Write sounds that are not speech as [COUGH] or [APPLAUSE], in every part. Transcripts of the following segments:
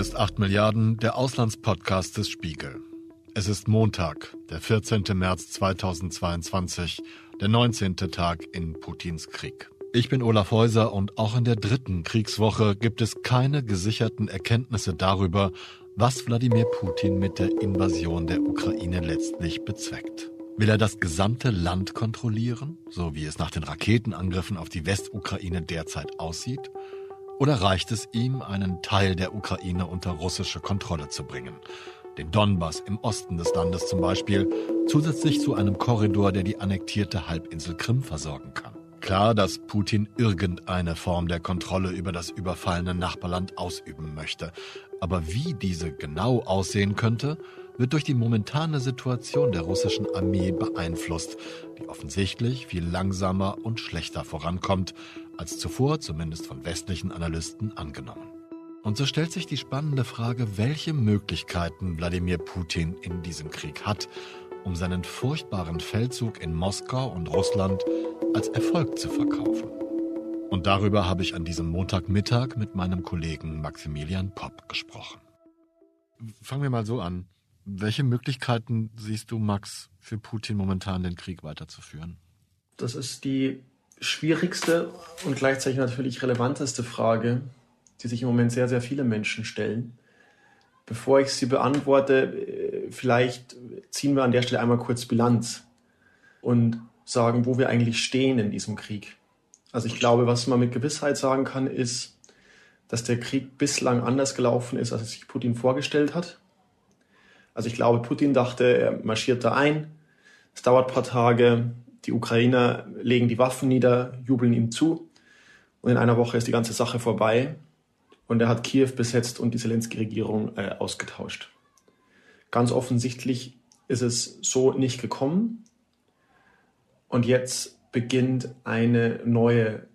Hier ist 8 Milliarden, der Auslandspodcast des Spiegel. Es ist Montag, der 14. März 2022, der 19. Tag in Putins Krieg. Ich bin Olaf Häuser und auch in der dritten Kriegswoche gibt es keine gesicherten Erkenntnisse darüber, was Wladimir Putin mit der Invasion der Ukraine letztlich bezweckt. Will er das gesamte Land kontrollieren, so wie es nach den Raketenangriffen auf die Westukraine derzeit aussieht? Oder reicht es ihm, einen Teil der Ukraine unter russische Kontrolle zu bringen? Den Donbass im Osten des Landes zum Beispiel, zusätzlich zu einem Korridor, der die annektierte Halbinsel Krim versorgen kann. Klar, dass Putin irgendeine Form der Kontrolle über das überfallene Nachbarland ausüben möchte. Aber wie diese genau aussehen könnte, wird durch die momentane Situation der russischen Armee beeinflusst, die offensichtlich viel langsamer und schlechter vorankommt, als zuvor zumindest von westlichen Analysten angenommen. Und so stellt sich die spannende Frage, welche Möglichkeiten Wladimir Putin in diesem Krieg hat, um seinen furchtbaren Feldzug in Moskau und Russland als Erfolg zu verkaufen. Und darüber habe ich an diesem Montagmittag mit meinem Kollegen Maximilian Popp gesprochen. Fangen wir mal so an. Welche Möglichkeiten siehst du, Max, für Putin momentan den Krieg weiterzuführen? Das ist die schwierigste und gleichzeitig natürlich relevanteste Frage, die sich im Moment sehr, sehr viele Menschen stellen. Bevor ich sie beantworte, äh, vielleicht ziehen wir an der Stelle einmal kurz Bilanz und sagen, wo wir eigentlich stehen in diesem Krieg. Also ich glaube, was man mit Gewissheit sagen kann, ist, dass der Krieg bislang anders gelaufen ist, als sich Putin vorgestellt hat. Also ich glaube, Putin dachte, er marschiert da ein, es dauert ein paar Tage, die Ukrainer legen die Waffen nieder, jubeln ihm zu. Und in einer Woche ist die ganze Sache vorbei. Und er hat Kiew besetzt und die Zelensky-Regierung äh, ausgetauscht. Ganz offensichtlich ist es so nicht gekommen. Und jetzt beginnt eine neue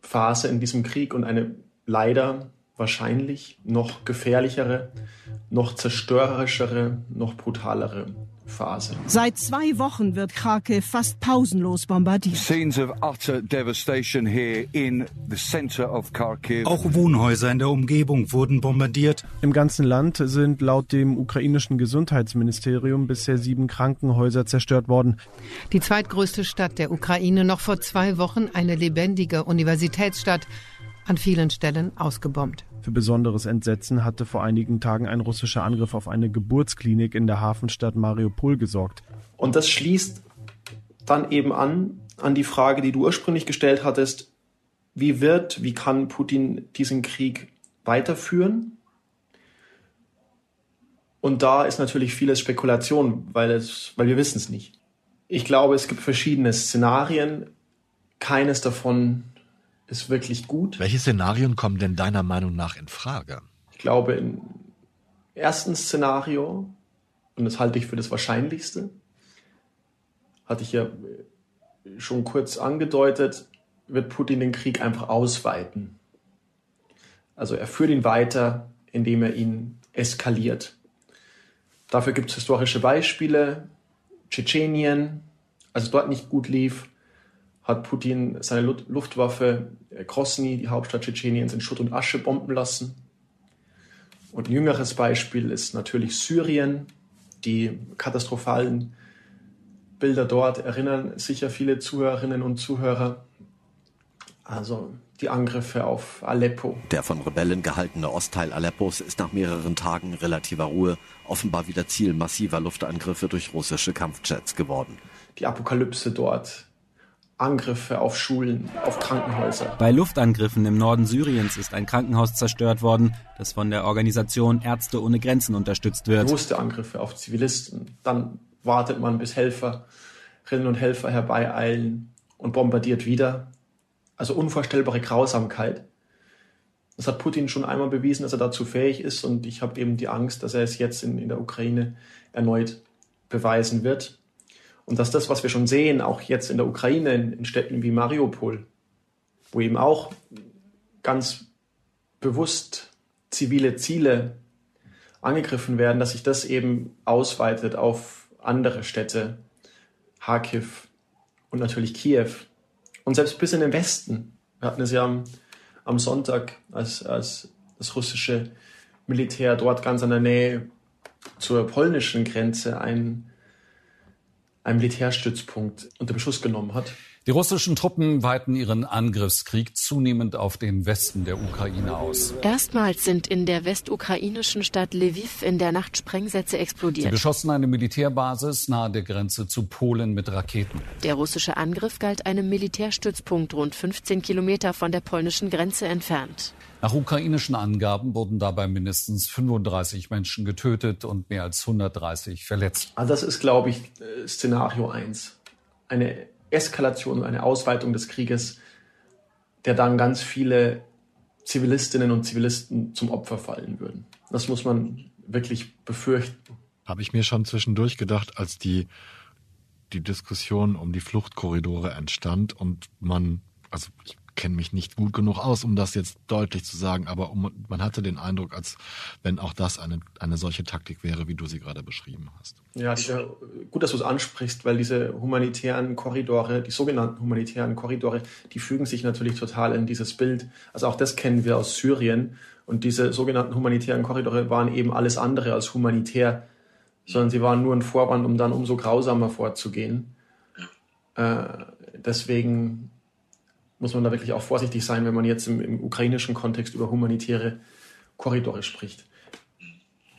Phase in diesem Krieg und eine leider wahrscheinlich noch gefährlichere, noch zerstörerischere, noch brutalere Phase. Seit zwei Wochen wird Kharkiv fast pausenlos bombardiert. Scenes of utter devastation here in the center of Kharkiv. Auch Wohnhäuser in der Umgebung wurden bombardiert. Im ganzen Land sind laut dem ukrainischen Gesundheitsministerium bisher sieben Krankenhäuser zerstört worden. Die zweitgrößte Stadt der Ukraine, noch vor zwei Wochen eine lebendige Universitätsstadt, an vielen Stellen ausgebombt. Für besonderes Entsetzen hatte vor einigen Tagen ein russischer Angriff auf eine Geburtsklinik in der Hafenstadt Mariupol gesorgt. Und das schließt dann eben an an die Frage, die du ursprünglich gestellt hattest, wie wird, wie kann Putin diesen Krieg weiterführen? Und da ist natürlich vieles Spekulation, weil, es, weil wir wissen es nicht. Ich glaube, es gibt verschiedene Szenarien. Keines davon ist wirklich gut. Welche Szenarien kommen denn deiner Meinung nach in Frage? Ich glaube, im ersten Szenario, und das halte ich für das Wahrscheinlichste, hatte ich ja schon kurz angedeutet, wird Putin den Krieg einfach ausweiten. Also er führt ihn weiter, indem er ihn eskaliert. Dafür gibt es historische Beispiele. Tschetschenien, als es dort nicht gut lief, hat Putin seine Luftwaffe äh, Grosny, die Hauptstadt Tschetscheniens, in Schutt und Asche bomben lassen. Und ein jüngeres Beispiel ist natürlich Syrien. Die katastrophalen Bilder dort erinnern sicher viele Zuhörerinnen und Zuhörer. Also die Angriffe auf Aleppo. Der von Rebellen gehaltene Ostteil Aleppos ist nach mehreren Tagen relativer Ruhe offenbar wieder Ziel massiver Luftangriffe durch russische Kampfjets geworden. Die Apokalypse dort Angriffe auf Schulen, auf Krankenhäuser. Bei Luftangriffen im Norden Syriens ist ein Krankenhaus zerstört worden, das von der Organisation Ärzte ohne Grenzen unterstützt wird. Bewusste Angriffe auf Zivilisten. Dann wartet man, bis Helferinnen und Helfer herbeieilen und bombardiert wieder. Also unvorstellbare Grausamkeit. Das hat Putin schon einmal bewiesen, dass er dazu fähig ist. Und ich habe eben die Angst, dass er es jetzt in, in der Ukraine erneut beweisen wird. Und dass das, was wir schon sehen, auch jetzt in der Ukraine, in, in Städten wie Mariupol, wo eben auch ganz bewusst zivile Ziele angegriffen werden, dass sich das eben ausweitet auf andere Städte, Kharkiv und natürlich Kiew und selbst bis in den Westen. Wir hatten es ja am, am Sonntag, als, als das russische Militär dort ganz in der Nähe zur polnischen Grenze ein, ein Militärstützpunkt unter Beschuss genommen hat. Die russischen Truppen weiten ihren Angriffskrieg zunehmend auf den Westen der Ukraine aus. Erstmals sind in der westukrainischen Stadt Lviv in der Nacht Sprengsätze explodiert. Sie beschossen eine Militärbasis nahe der Grenze zu Polen mit Raketen. Der russische Angriff galt einem Militärstützpunkt rund 15 Kilometer von der polnischen Grenze entfernt. Nach ukrainischen Angaben wurden dabei mindestens 35 Menschen getötet und mehr als 130 verletzt. Also das ist, glaube ich, äh, Szenario 1. Eine Eskalation, eine Ausweitung des Krieges, der dann ganz viele Zivilistinnen und Zivilisten zum Opfer fallen würden. Das muss man wirklich befürchten. Habe ich mir schon zwischendurch gedacht, als die, die Diskussion um die Fluchtkorridore entstand und man, also ich kenne mich nicht gut genug aus, um das jetzt deutlich zu sagen, aber um, man hatte den Eindruck, als wenn auch das eine, eine solche Taktik wäre, wie du sie gerade beschrieben hast. Ja, diese, gut, dass du es ansprichst, weil diese humanitären Korridore, die sogenannten humanitären Korridore, die fügen sich natürlich total in dieses Bild. Also auch das kennen wir aus Syrien. Und diese sogenannten humanitären Korridore waren eben alles andere als humanitär, sondern sie waren nur ein Vorwand, um dann umso grausamer vorzugehen. Äh, deswegen muss man da wirklich auch vorsichtig sein, wenn man jetzt im, im ukrainischen Kontext über humanitäre Korridore spricht.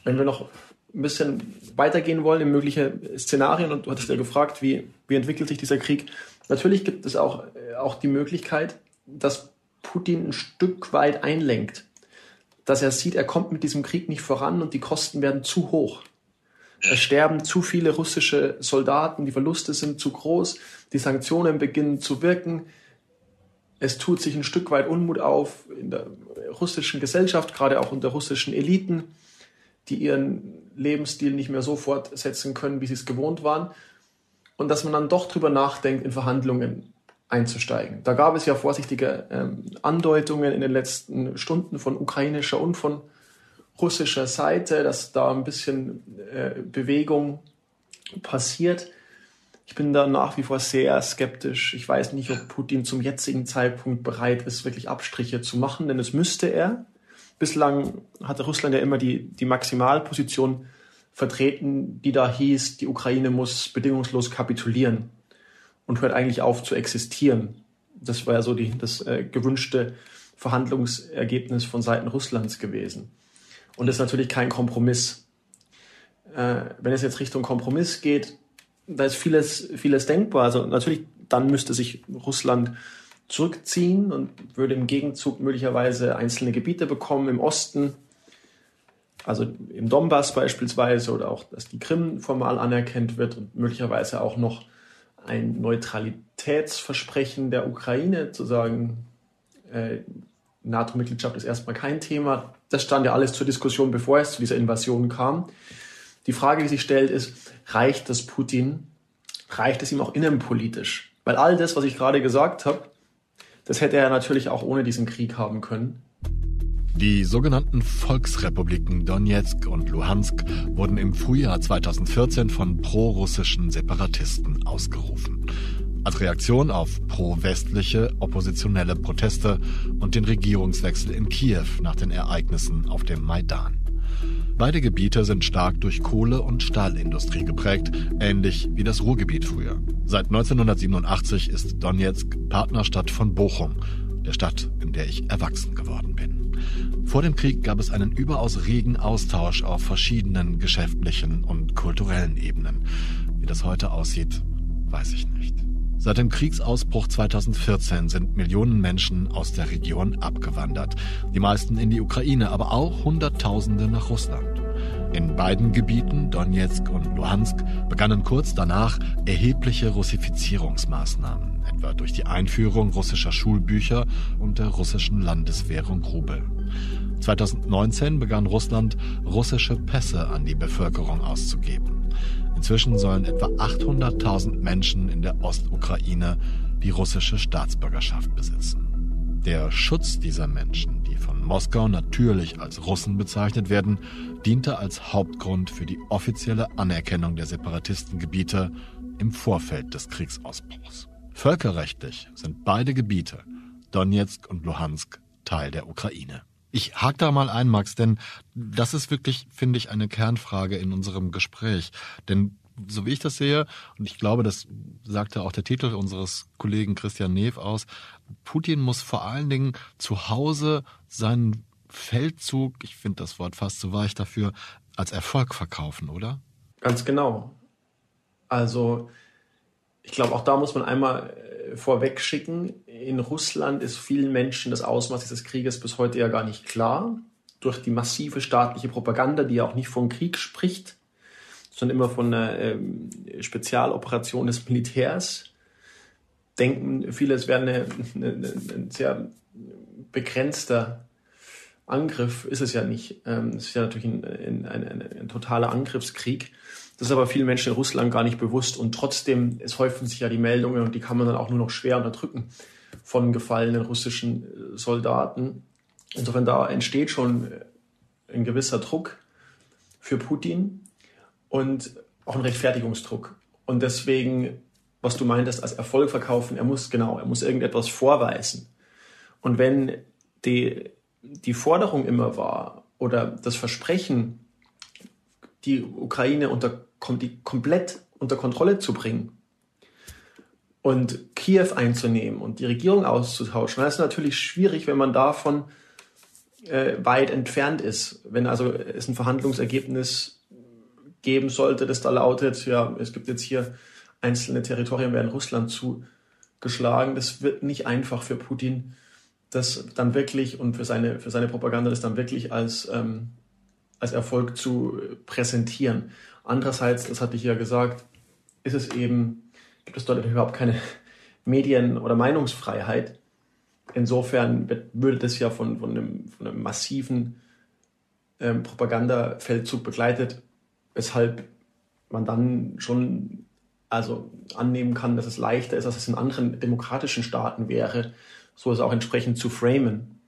Wenn wir noch ein bisschen weitergehen wollen in mögliche Szenarien, und du hattest ja gefragt, wie, wie entwickelt sich dieser Krieg, natürlich gibt es auch, äh, auch die Möglichkeit, dass Putin ein Stück weit einlenkt. Dass er sieht, er kommt mit diesem Krieg nicht voran und die Kosten werden zu hoch. Es sterben zu viele russische Soldaten, die Verluste sind zu groß, die Sanktionen beginnen zu wirken, es tut sich ein Stück weit Unmut auf in der russischen Gesellschaft, gerade auch unter russischen Eliten, die ihren Lebensstil nicht mehr so fortsetzen können, wie sie es gewohnt waren. Und dass man dann doch drüber nachdenkt, in Verhandlungen einzusteigen. Da gab es ja vorsichtige ähm, Andeutungen in den letzten Stunden von ukrainischer und von russischer Seite, dass da ein bisschen äh, Bewegung passiert. Ich bin da nach wie vor sehr skeptisch. Ich weiß nicht, ob Putin zum jetzigen Zeitpunkt bereit ist, wirklich Abstriche zu machen, denn es müsste er. Bislang hatte Russland ja immer die, die Maximalposition vertreten, die da hieß, die Ukraine muss bedingungslos kapitulieren und hört eigentlich auf zu existieren. Das war ja so die, das äh, gewünschte Verhandlungsergebnis von Seiten Russlands gewesen. Und das ist natürlich kein Kompromiss. Äh, wenn es jetzt Richtung Kompromiss geht, da ist vieles, vieles denkbar. Also natürlich, dann müsste sich Russland zurückziehen und würde im Gegenzug möglicherweise einzelne Gebiete bekommen im Osten, also im Donbass beispielsweise, oder auch, dass die Krim formal anerkannt wird und möglicherweise auch noch ein Neutralitätsversprechen der Ukraine zu sagen, äh, NATO-Mitgliedschaft ist erstmal kein Thema. Das stand ja alles zur Diskussion, bevor es zu dieser Invasion kam. Die Frage, die sich stellt, ist, reicht das Putin? Reicht es ihm auch innenpolitisch? Weil all das, was ich gerade gesagt habe, das hätte er natürlich auch ohne diesen Krieg haben können. Die sogenannten Volksrepubliken Donetsk und Luhansk wurden im Frühjahr 2014 von pro-russischen Separatisten ausgerufen. Als Reaktion auf pro-westliche oppositionelle Proteste und den Regierungswechsel in Kiew nach den Ereignissen auf dem Maidan. Beide Gebiete sind stark durch Kohle- und Stahlindustrie geprägt, ähnlich wie das Ruhrgebiet früher. Seit 1987 ist Donetsk Partnerstadt von Bochum, der Stadt, in der ich erwachsen geworden bin. Vor dem Krieg gab es einen überaus regen Austausch auf verschiedenen geschäftlichen und kulturellen Ebenen. Wie das heute aussieht, weiß ich nicht. Seit dem Kriegsausbruch 2014 sind Millionen Menschen aus der Region abgewandert. Die meisten in die Ukraine, aber auch Hunderttausende nach Russland. In beiden Gebieten, Donetsk und Luhansk, begannen kurz danach erhebliche Russifizierungsmaßnahmen, etwa durch die Einführung russischer Schulbücher und der russischen Landeswährung Rubel. 2019 begann Russland, russische Pässe an die Bevölkerung auszugeben. Inzwischen sollen etwa 800.000 Menschen in der Ostukraine die russische Staatsbürgerschaft besitzen. Der Schutz dieser Menschen, die von Moskau natürlich als Russen bezeichnet werden, diente als Hauptgrund für die offizielle Anerkennung der Separatistengebiete im Vorfeld des Kriegsausbruchs. Völkerrechtlich sind beide Gebiete, Donetsk und Luhansk, Teil der Ukraine. Ich hake da mal ein, Max, denn das ist wirklich, finde ich, eine Kernfrage in unserem Gespräch. Denn so wie ich das sehe, und ich glaube, das sagte auch der Titel unseres Kollegen Christian Neff aus, Putin muss vor allen Dingen zu Hause seinen Feldzug, ich finde das Wort fast zu weich dafür, als Erfolg verkaufen, oder? Ganz genau. Also ich glaube, auch da muss man einmal äh, vorweg schicken, in Russland ist vielen Menschen das Ausmaß dieses Krieges bis heute ja gar nicht klar. Durch die massive staatliche Propaganda, die ja auch nicht von Krieg spricht, sondern immer von einer ähm, Spezialoperation des Militärs, denken viele, es wäre ein sehr begrenzter Angriff. Ist es ja nicht. Ähm, es ist ja natürlich ein, ein, ein, ein totaler Angriffskrieg. Das ist aber vielen Menschen in Russland gar nicht bewusst. Und trotzdem, es häufen sich ja die Meldungen und die kann man dann auch nur noch schwer unterdrücken von gefallenen russischen äh, Soldaten. Insofern da entsteht schon äh, ein gewisser Druck für Putin und auch ein Rechtfertigungsdruck. Und deswegen, was du meintest, als Erfolg verkaufen, er muss genau, er muss irgendetwas vorweisen. Und wenn die, die Forderung immer war oder das Versprechen, die Ukraine unter die komplett unter Kontrolle zu bringen und Kiew einzunehmen und die Regierung auszutauschen. Das ist natürlich schwierig, wenn man davon äh, weit entfernt ist. Wenn also es ein Verhandlungsergebnis geben sollte, das da lautet, ja, es gibt jetzt hier einzelne Territorien werden Russland zugeschlagen. Das wird nicht einfach für Putin, das dann wirklich und für seine, für seine Propaganda das dann wirklich als, ähm, als Erfolg zu präsentieren. Andererseits, das hatte ich ja gesagt, ist es eben, gibt es dort überhaupt keine [LAUGHS] Medien- oder Meinungsfreiheit. Insofern würde das ja von, von, einem, von einem massiven ähm, Propagandafeldzug begleitet, weshalb man dann schon also annehmen kann, dass es leichter ist, als es in anderen demokratischen Staaten wäre, so es auch entsprechend zu framen.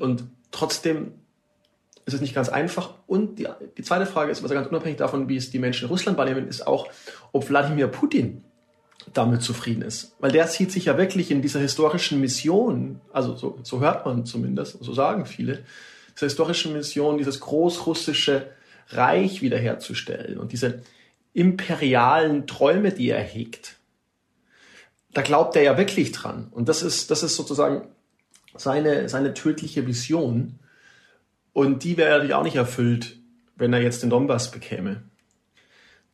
Und trotzdem ist es nicht ganz einfach. Und die, die zweite Frage ist, also ganz unabhängig davon, wie es die Menschen in Russland wahrnehmen, ist auch, ob Wladimir Putin damit zufrieden ist. Weil der sieht sich ja wirklich in dieser historischen Mission, also so, so hört man zumindest, so sagen viele, dieser historischen Mission, dieses großrussische Reich wiederherzustellen und diese imperialen Träume, die er hegt. Da glaubt er ja wirklich dran. Und das ist, das ist sozusagen seine, seine tödliche Vision. Und die wäre natürlich auch nicht erfüllt, wenn er jetzt den Donbass bekäme.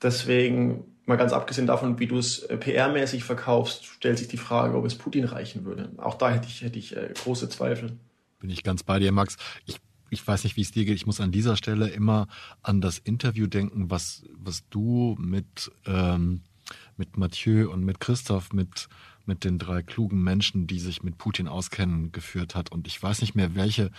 Deswegen, mal ganz abgesehen davon, wie du es äh, PR-mäßig verkaufst, stellt sich die Frage, ob es Putin reichen würde. Auch da hätte ich, hätte ich äh, große Zweifel. Bin ich ganz bei dir, Max. Ich, ich weiß nicht, wie es dir geht. Ich muss an dieser Stelle immer an das Interview denken, was, was du mit, ähm, mit Mathieu und mit Christoph, mit mit den drei klugen Menschen, die sich mit Putin auskennen, geführt hat. Und ich weiß nicht mehr, welche,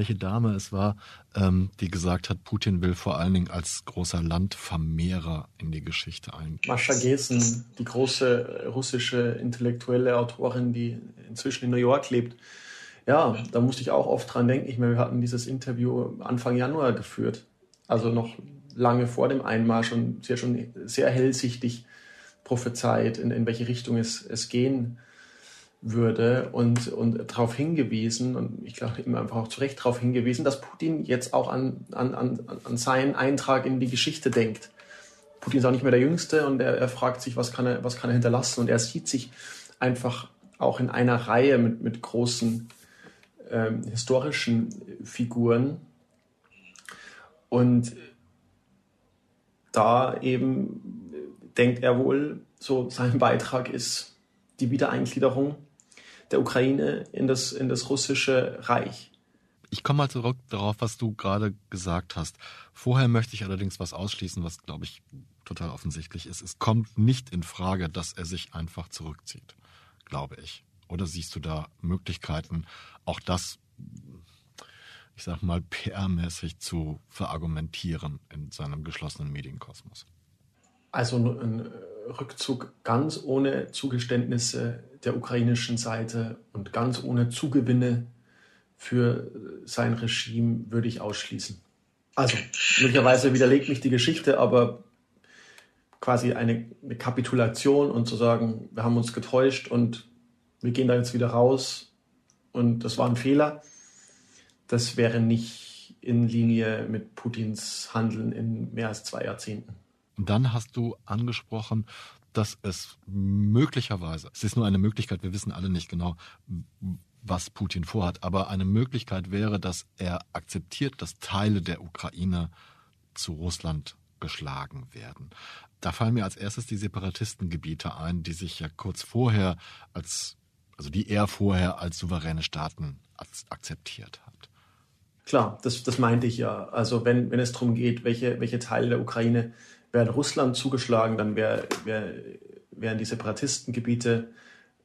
welche Dame es war, ähm, die gesagt hat, Putin will vor allen Dingen als großer Landvermehrer in die Geschichte ein. Mascha Gesen, die große russische intellektuelle Autorin, die inzwischen in New York lebt. Ja, da musste ich auch oft dran denken. Ich meine, wir hatten dieses Interview Anfang Januar geführt. Also noch lange vor dem Einmarsch und sie hat schon sehr hellsichtig prophezeit, in, in welche Richtung es, es gehen würde und, und darauf hingewiesen, und ich glaube ihm einfach auch zu Recht darauf hingewiesen, dass Putin jetzt auch an, an, an, an seinen Eintrag in die Geschichte denkt. Putin ist auch nicht mehr der Jüngste und er, er fragt sich, was kann, er, was kann er hinterlassen? Und er sieht sich einfach auch in einer Reihe mit, mit großen ähm, historischen Figuren. Und da eben denkt er wohl, so sein Beitrag ist die Wiedereingliederung der Ukraine in das, in das russische Reich. Ich komme mal zurück darauf, was du gerade gesagt hast. Vorher möchte ich allerdings was ausschließen, was, glaube ich, total offensichtlich ist. Es kommt nicht in Frage, dass er sich einfach zurückzieht, glaube ich. Oder siehst du da Möglichkeiten, auch das, ich sag mal, PR-mäßig zu verargumentieren in seinem geschlossenen Medienkosmos? Also ein Rückzug ganz ohne Zugeständnisse der ukrainischen Seite und ganz ohne Zugewinne für sein Regime würde ich ausschließen. Also möglicherweise widerlegt mich die Geschichte, aber quasi eine, eine Kapitulation und zu sagen, wir haben uns getäuscht und wir gehen da jetzt wieder raus und das war ein Fehler, das wäre nicht in Linie mit Putins Handeln in mehr als zwei Jahrzehnten. Dann hast du angesprochen, dass es möglicherweise, es ist nur eine Möglichkeit, wir wissen alle nicht genau, was Putin vorhat, aber eine Möglichkeit wäre, dass er akzeptiert, dass Teile der Ukraine zu Russland geschlagen werden. Da fallen mir als erstes die Separatistengebiete ein, die sich ja kurz vorher als, also die er vorher als souveräne Staaten akzeptiert hat. Klar, das, das meinte ich ja. Also wenn, wenn es darum geht, welche, welche Teile der Ukraine werden Russland zugeschlagen, dann wär, wär, wären die Separatistengebiete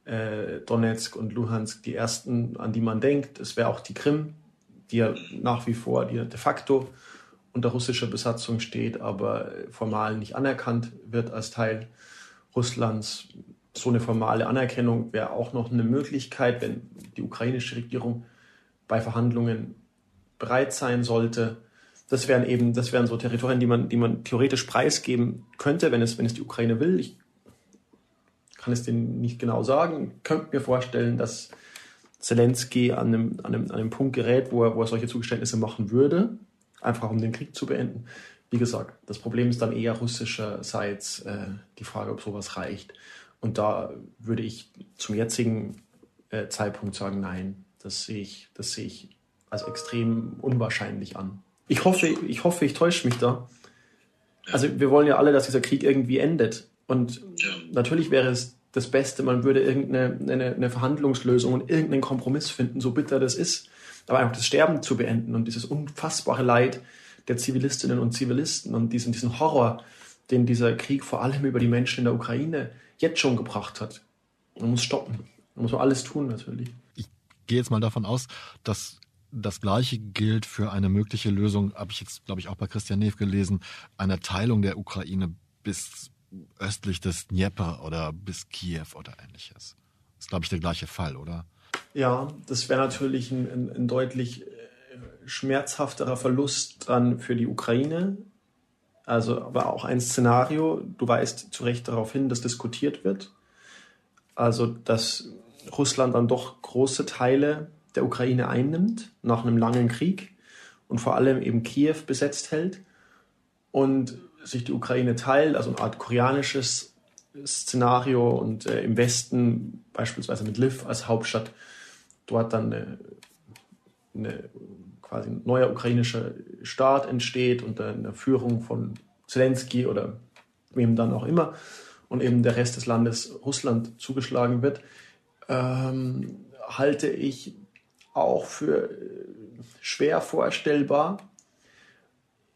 äh, Donetsk und Luhansk die ersten, an die man denkt. Es wäre auch die Krim, die ja nach wie vor die de facto unter russischer Besatzung steht, aber formal nicht anerkannt wird als Teil Russlands. So eine formale Anerkennung wäre auch noch eine Möglichkeit, wenn die ukrainische Regierung bei Verhandlungen bereit sein sollte. Das wären eben, das wären so Territorien, die man, die man theoretisch preisgeben könnte, wenn es, wenn es die Ukraine will. Ich kann es denen nicht genau sagen. Ich könnte mir vorstellen, dass Zelensky an einem, an einem, an einem Punkt gerät, wo er, wo er solche Zugeständnisse machen würde, einfach um den Krieg zu beenden. Wie gesagt, das Problem ist dann eher russischerseits äh, die Frage, ob sowas reicht. Und da würde ich zum jetzigen äh, Zeitpunkt sagen, nein, das sehe ich, das sehe ich als extrem unwahrscheinlich an. Ich hoffe, ich hoffe, ich täusche mich da. Also wir wollen ja alle, dass dieser Krieg irgendwie endet. Und ja. natürlich wäre es das Beste, man würde irgendeine eine, eine Verhandlungslösung und irgendeinen Kompromiss finden, so bitter das ist. Aber einfach das Sterben zu beenden und dieses unfassbare Leid der Zivilistinnen und Zivilisten und diesen, diesen Horror, den dieser Krieg vor allem über die Menschen in der Ukraine jetzt schon gebracht hat. Man muss stoppen. Man muss alles tun, natürlich. Ich gehe jetzt mal davon aus, dass das Gleiche gilt für eine mögliche Lösung, habe ich jetzt, glaube ich, auch bei Christian Neff gelesen, einer Teilung der Ukraine bis östlich des Dnieper oder bis Kiew oder ähnliches. Das ist, glaube ich, der gleiche Fall, oder? Ja, das wäre natürlich ein, ein, ein, deutlich äh, schmerzhafterer Verlust dann für die Ukraine. Also, aber auch ein Szenario, du weißt zu Recht darauf hin, dass diskutiert wird. Also, dass Russland dann doch große Teile der Ukraine einnimmt nach einem langen Krieg und vor allem eben Kiew besetzt hält und sich die Ukraine teilt, also eine Art koreanisches Szenario und äh, im Westen beispielsweise mit Lviv als Hauptstadt dort dann eine, eine quasi ein neuer ukrainischer Staat entsteht unter einer Führung von Zelensky oder wem dann auch immer und eben der Rest des Landes Russland zugeschlagen wird, ähm, halte ich auch für äh, schwer vorstellbar.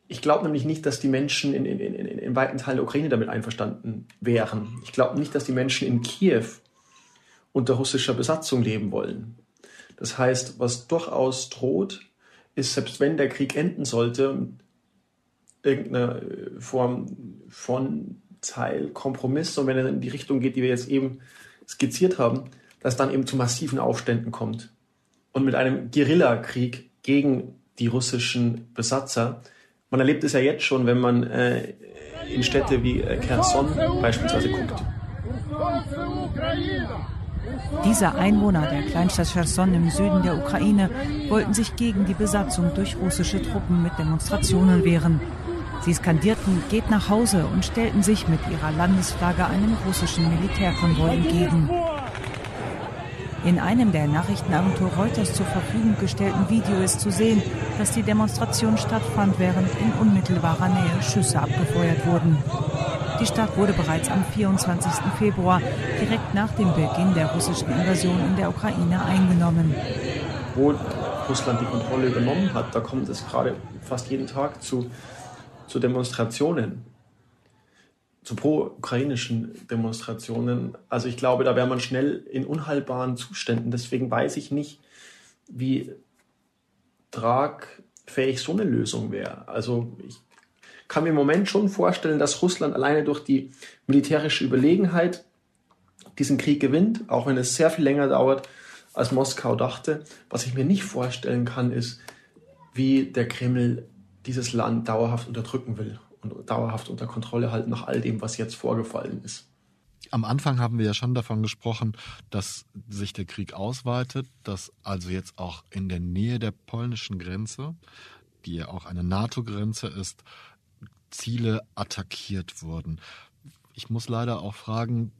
Ich glaube nämlich nicht, dass die Menschen in, in, in, in weiten Teilen der Ukraine damit einverstanden wären. Ich glaube nicht, dass die Menschen in Kiew unter russischer Besatzung leben wollen. Das heißt, was durchaus droht, ist, selbst wenn der Krieg enden sollte, irgendeine äh, Form von Teilkompromiss, und wenn er in die Richtung geht, die wir jetzt eben skizziert haben, dass dann eben zu massiven Aufständen kommt und mit einem Guerillakrieg gegen die russischen Besatzer. Man erlebt es ja jetzt schon, wenn man äh, in Städte wie äh, Kherson beispielsweise guckt. Diese Einwohner der Kleinstadt Cherson im Süden der Ukraine wollten sich gegen die Besatzung durch russische Truppen mit Demonstrationen wehren. Sie skandierten Geht nach Hause und stellten sich mit ihrer Landesflagge einem russischen Militärkonvoi entgegen. In einem der Nachrichtenagentur Reuters zur Verfügung gestellten Video ist zu sehen, dass die Demonstration stattfand, während in unmittelbarer Nähe Schüsse abgefeuert wurden. Die Stadt wurde bereits am 24. Februar, direkt nach dem Beginn der russischen Invasion in der Ukraine, eingenommen. Wo Russland die Kontrolle übernommen hat, da kommt es gerade fast jeden Tag zu, zu Demonstrationen zu pro-ukrainischen Demonstrationen. Also ich glaube, da wäre man schnell in unheilbaren Zuständen. Deswegen weiß ich nicht, wie tragfähig so eine Lösung wäre. Also ich kann mir im Moment schon vorstellen, dass Russland alleine durch die militärische Überlegenheit diesen Krieg gewinnt, auch wenn es sehr viel länger dauert, als Moskau dachte. Was ich mir nicht vorstellen kann, ist, wie der Kreml dieses Land dauerhaft unterdrücken will und dauerhaft unter Kontrolle halten nach all dem, was jetzt vorgefallen ist. Am Anfang haben wir ja schon davon gesprochen, dass sich der Krieg ausweitet, dass also jetzt auch in der Nähe der polnischen Grenze, die ja auch eine NATO-Grenze ist, Ziele attackiert wurden. Ich muss leider auch fragen,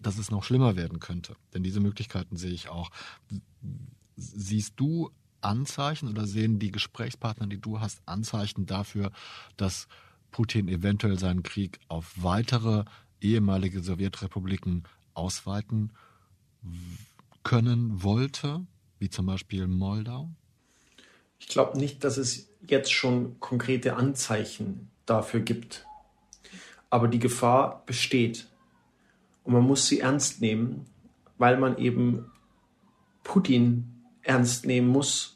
dass es noch schlimmer werden könnte, denn diese Möglichkeiten sehe ich auch. Siehst du Anzeichen oder sehen die Gesprächspartner, die du hast, Anzeichen dafür, dass Putin eventuell seinen Krieg auf weitere ehemalige Sowjetrepubliken ausweiten können wollte, wie zum Beispiel Moldau? Ich glaube nicht, dass es jetzt schon konkrete Anzeichen dafür gibt. Aber die Gefahr besteht. Und man muss sie ernst nehmen, weil man eben Putin ernst nehmen muss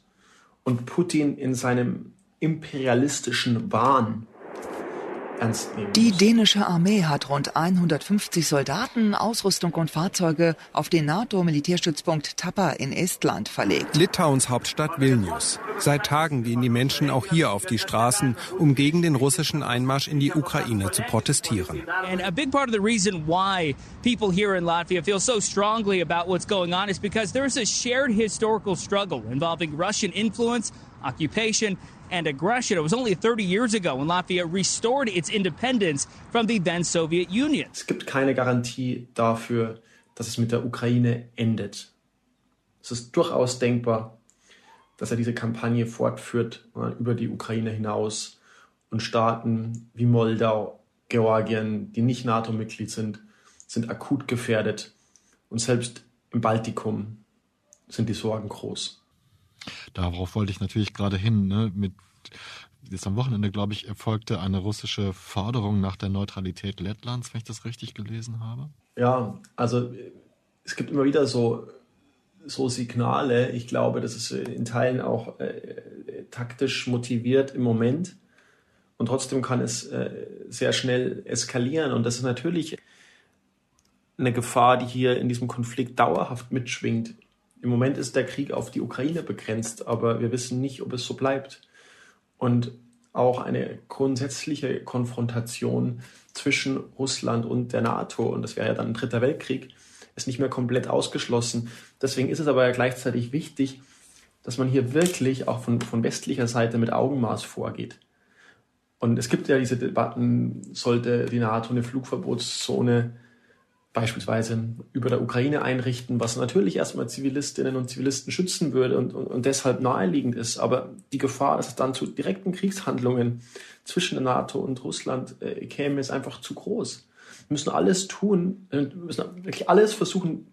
und Putin in seinem imperialistischen Wahn ernst nehmen. Die dänische Armee hat rund 150 Soldaten, Ausrüstung und Fahrzeuge auf den NATO-Militärstützpunkt Tapa in Estland verlegt. Litauens Hauptstadt Vilnius. Seit Tagen gehen die Menschen auch hier auf die Straßen, um gegen den russischen Einmarsch in die Ukraine zu protestieren. And a big part of the reason why people here in Latvia feel so strongly about what's going on is because there is a shared historical struggle involving Russian influence, occupation and aggression. It was only 30 years ago when Latvia restored its independence from the then Soviet Union. Es gibt keine Garantie dafür, dass es mit der Ukraine endet. Es ist durchaus denkbar, dass er diese Kampagne fortführt über die Ukraine hinaus und Staaten wie Moldau, Georgien, die nicht NATO-Mitglied sind, sind akut gefährdet. Und selbst im Baltikum sind die Sorgen groß. Darauf wollte ich natürlich gerade hin. Ne? Mit jetzt am Wochenende, glaube ich, erfolgte eine russische Forderung nach der Neutralität Lettlands, wenn ich das richtig gelesen habe. Ja, also es gibt immer wieder so, so Signale. Ich glaube, das ist in Teilen auch äh, taktisch motiviert im Moment. Und trotzdem kann es äh, sehr schnell eskalieren. Und das ist natürlich eine Gefahr, die hier in diesem Konflikt dauerhaft mitschwingt. Im Moment ist der Krieg auf die Ukraine begrenzt, aber wir wissen nicht, ob es so bleibt. Und auch eine grundsätzliche Konfrontation zwischen Russland und der NATO, und das wäre ja dann ein dritter Weltkrieg, ist nicht mehr komplett ausgeschlossen. Deswegen ist es aber ja gleichzeitig wichtig, dass man hier wirklich auch von, von westlicher Seite mit Augenmaß vorgeht. Und es gibt ja diese Debatten, sollte die NATO eine Flugverbotszone beispielsweise über der Ukraine einrichten, was natürlich erstmal Zivilistinnen und Zivilisten schützen würde und, und, und deshalb naheliegend ist. Aber die Gefahr, dass es dann zu direkten Kriegshandlungen zwischen der NATO und Russland äh, käme, ist einfach zu groß. Wir müssen alles tun, wir müssen wirklich alles versuchen,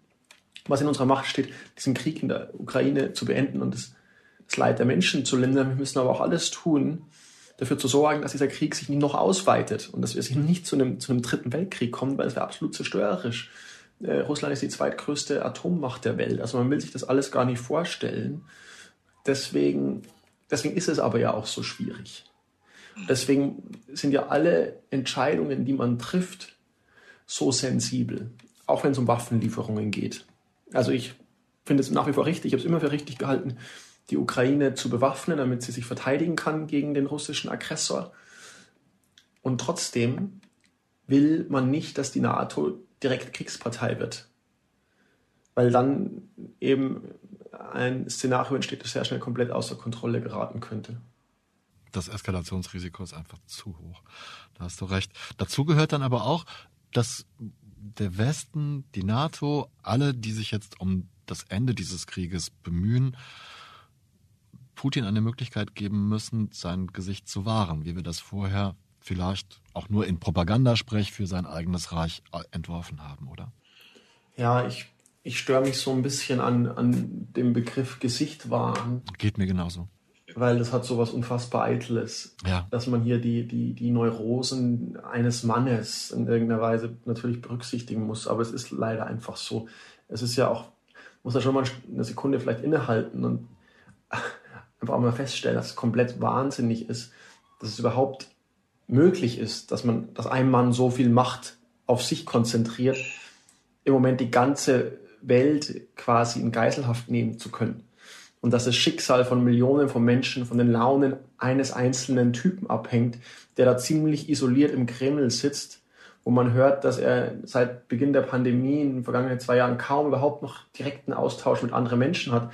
was in unserer Macht steht, diesen Krieg in der Ukraine zu beenden und das, das Leid der Menschen zu lindern. Wir müssen aber auch alles tun, dafür zu sorgen, dass dieser Krieg sich nicht noch ausweitet und dass wir sich nicht zu einem, zu einem dritten Weltkrieg kommen, weil es wäre absolut zerstörerisch. Äh, Russland ist die zweitgrößte Atommacht der Welt. Also man will sich das alles gar nicht vorstellen. Deswegen, deswegen ist es aber ja auch so schwierig. Deswegen sind ja alle Entscheidungen, die man trifft, so sensibel. Auch wenn es um Waffenlieferungen geht. Also ich finde es nach wie vor richtig, ich habe es immer für richtig gehalten, die Ukraine zu bewaffnen, damit sie sich verteidigen kann gegen den russischen Aggressor. Und trotzdem will man nicht, dass die NATO direkt Kriegspartei wird. Weil dann eben ein Szenario entsteht, das sehr schnell komplett außer Kontrolle geraten könnte. Das Eskalationsrisiko ist einfach zu hoch. Da hast du recht. Dazu gehört dann aber auch, dass der Westen, die NATO, alle, die sich jetzt um das Ende dieses Krieges bemühen, Putin eine Möglichkeit geben müssen, sein Gesicht zu wahren, wie wir das vorher vielleicht auch nur in Propagandasprech für sein eigenes Reich äh, entworfen haben, oder? Ja, ich, ich störe mich so ein bisschen an, an dem Begriff Gesicht wahren. Geht mir genauso. Weil das hat so was unfassbar Eitles. Ja. Dass man hier die, die, die Neurosen eines Mannes in irgendeiner Weise natürlich berücksichtigen muss. Aber es ist leider einfach so. Es ist ja auch, muss ja schon mal eine Sekunde vielleicht innehalten und einfach mal feststellen, dass es komplett wahnsinnig ist, dass es überhaupt möglich ist, dass man, dass ein Mann so viel Macht auf sich konzentriert, im Moment die ganze Welt quasi in Geiselhaft nehmen zu können. Und dass das Schicksal von Millionen von Menschen von den Launen eines einzelnen Typen abhängt, der da ziemlich isoliert im Kreml sitzt wo man hört, dass er seit Beginn der Pandemie in den vergangenen zwei Jahren kaum überhaupt noch direkten Austausch mit anderen Menschen hat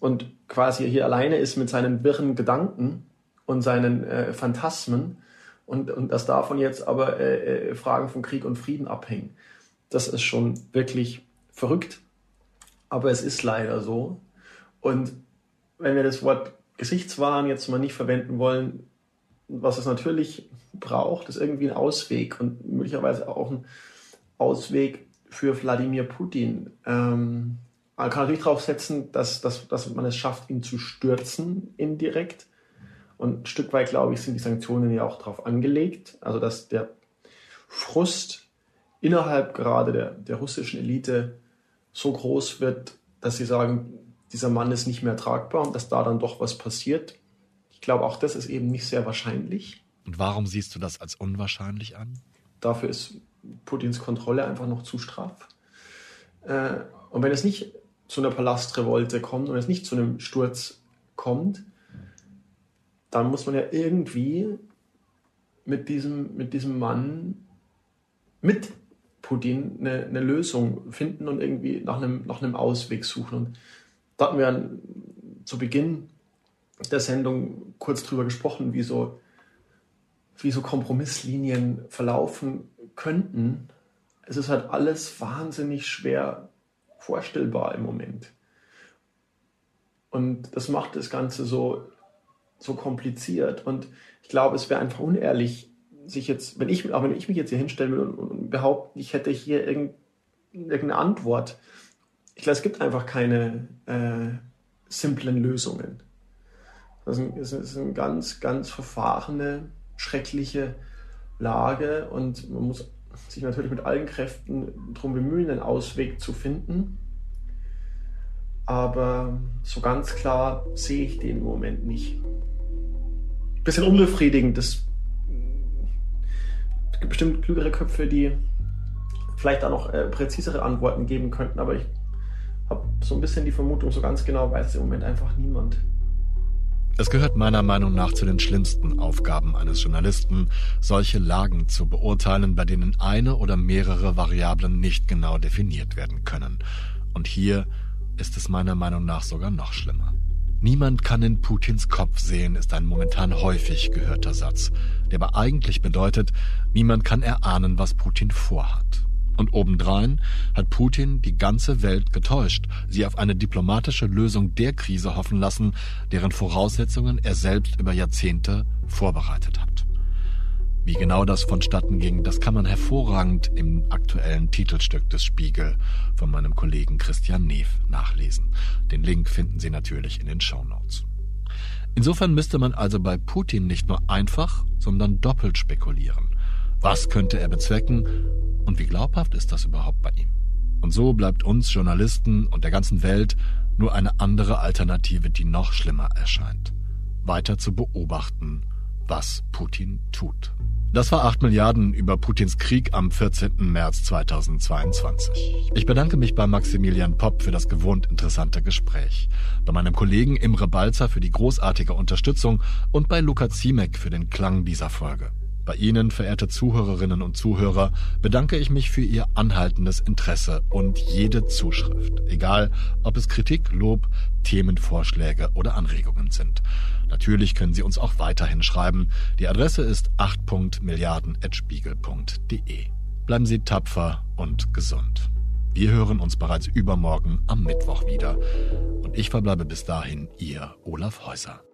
und quasi hier alleine ist mit seinen wirren Gedanken und seinen äh, Phantasmen und, und dass davon jetzt aber äh, äh, Fragen von Krieg und Frieden abhängen. Das ist schon wirklich verrückt, aber es ist leider so. Und wenn wir das Wort Gesichtswahn jetzt mal nicht verwenden wollen, was es natürlich braucht, ist irgendwie ein Ausweg und möglicherweise auch ein Ausweg für Wladimir Putin. Ähm, man kann natürlich darauf setzen, dass, dass, dass man es schafft, ihn zu stürzen indirekt. Und ein Stück weit, glaube ich, sind die Sanktionen ja auch darauf angelegt. Also, dass der Frust innerhalb gerade der, der russischen Elite so groß wird, dass sie sagen, dieser Mann ist nicht mehr tragbar und dass da dann doch was passiert. Ich glaube, auch das ist eben nicht sehr wahrscheinlich. Und warum siehst du das als unwahrscheinlich an? Dafür ist Putins Kontrolle einfach noch zu straff. Äh, und wenn es nicht zu einer Palastrevolte kommt und es nicht zu einem Sturz kommt, dann muss man ja irgendwie mit diesem, mit diesem Mann, mit Putin, eine, eine Lösung finden und irgendwie nach einem, nach einem Ausweg suchen. Und da hatten wir zu Beginn der Sendung kurz drüber gesprochen, wie so, wie so Kompromisslinien verlaufen könnten. Es ist halt alles wahnsinnig schwer vorstellbar im Moment. Und das macht das Ganze so, so kompliziert. Und ich glaube, es wäre einfach unehrlich, sich jetzt, wenn ich, auch wenn ich mich jetzt hier hinstellen will und, und behaupte, ich hätte hier irgendeine Antwort. Ich glaube, es gibt einfach keine äh, simplen Lösungen. Das ist, ist eine ganz, ganz verfahrene, schreckliche Lage und man muss sich natürlich mit allen Kräften darum bemühen, einen Ausweg zu finden. Aber so ganz klar sehe ich den im Moment nicht. Bisschen unbefriedigend. Es gibt bestimmt klügere Köpfe, die vielleicht auch noch äh, präzisere Antworten geben könnten, aber ich habe so ein bisschen die Vermutung, so ganz genau weiß im Moment einfach niemand. Es gehört meiner Meinung nach zu den schlimmsten Aufgaben eines Journalisten, solche Lagen zu beurteilen, bei denen eine oder mehrere Variablen nicht genau definiert werden können. Und hier ist es meiner Meinung nach sogar noch schlimmer. Niemand kann in Putins Kopf sehen, ist ein momentan häufig gehörter Satz, der aber eigentlich bedeutet, niemand kann erahnen, was Putin vorhat. Und obendrein hat Putin die ganze Welt getäuscht, sie auf eine diplomatische Lösung der Krise hoffen lassen, deren Voraussetzungen er selbst über Jahrzehnte vorbereitet hat. Wie genau das vonstatten ging, das kann man hervorragend im aktuellen Titelstück des Spiegel von meinem Kollegen Christian Neef nachlesen. Den Link finden Sie natürlich in den Show Notes. Insofern müsste man also bei Putin nicht nur einfach, sondern doppelt spekulieren. Was könnte er bezwecken und wie glaubhaft ist das überhaupt bei ihm? Und so bleibt uns Journalisten und der ganzen Welt nur eine andere Alternative, die noch schlimmer erscheint. Weiter zu beobachten, was Putin tut. Das war 8 Milliarden über Putins Krieg am 14. März 2022. Ich bedanke mich bei Maximilian Popp für das gewohnt interessante Gespräch, bei meinem Kollegen Imre Balzer für die großartige Unterstützung und bei Luca Ziemek für den Klang dieser Folge. Bei Ihnen, verehrte Zuhörerinnen und Zuhörer, bedanke ich mich für Ihr anhaltendes Interesse und jede Zuschrift, egal ob es Kritik, Lob, Themenvorschläge oder Anregungen sind. Natürlich können Sie uns auch weiterhin schreiben. Die Adresse ist 8.milliarden.spiegel.de. Bleiben Sie tapfer und gesund. Wir hören uns bereits übermorgen am Mittwoch wieder. Und ich verbleibe bis dahin Ihr Olaf Häuser.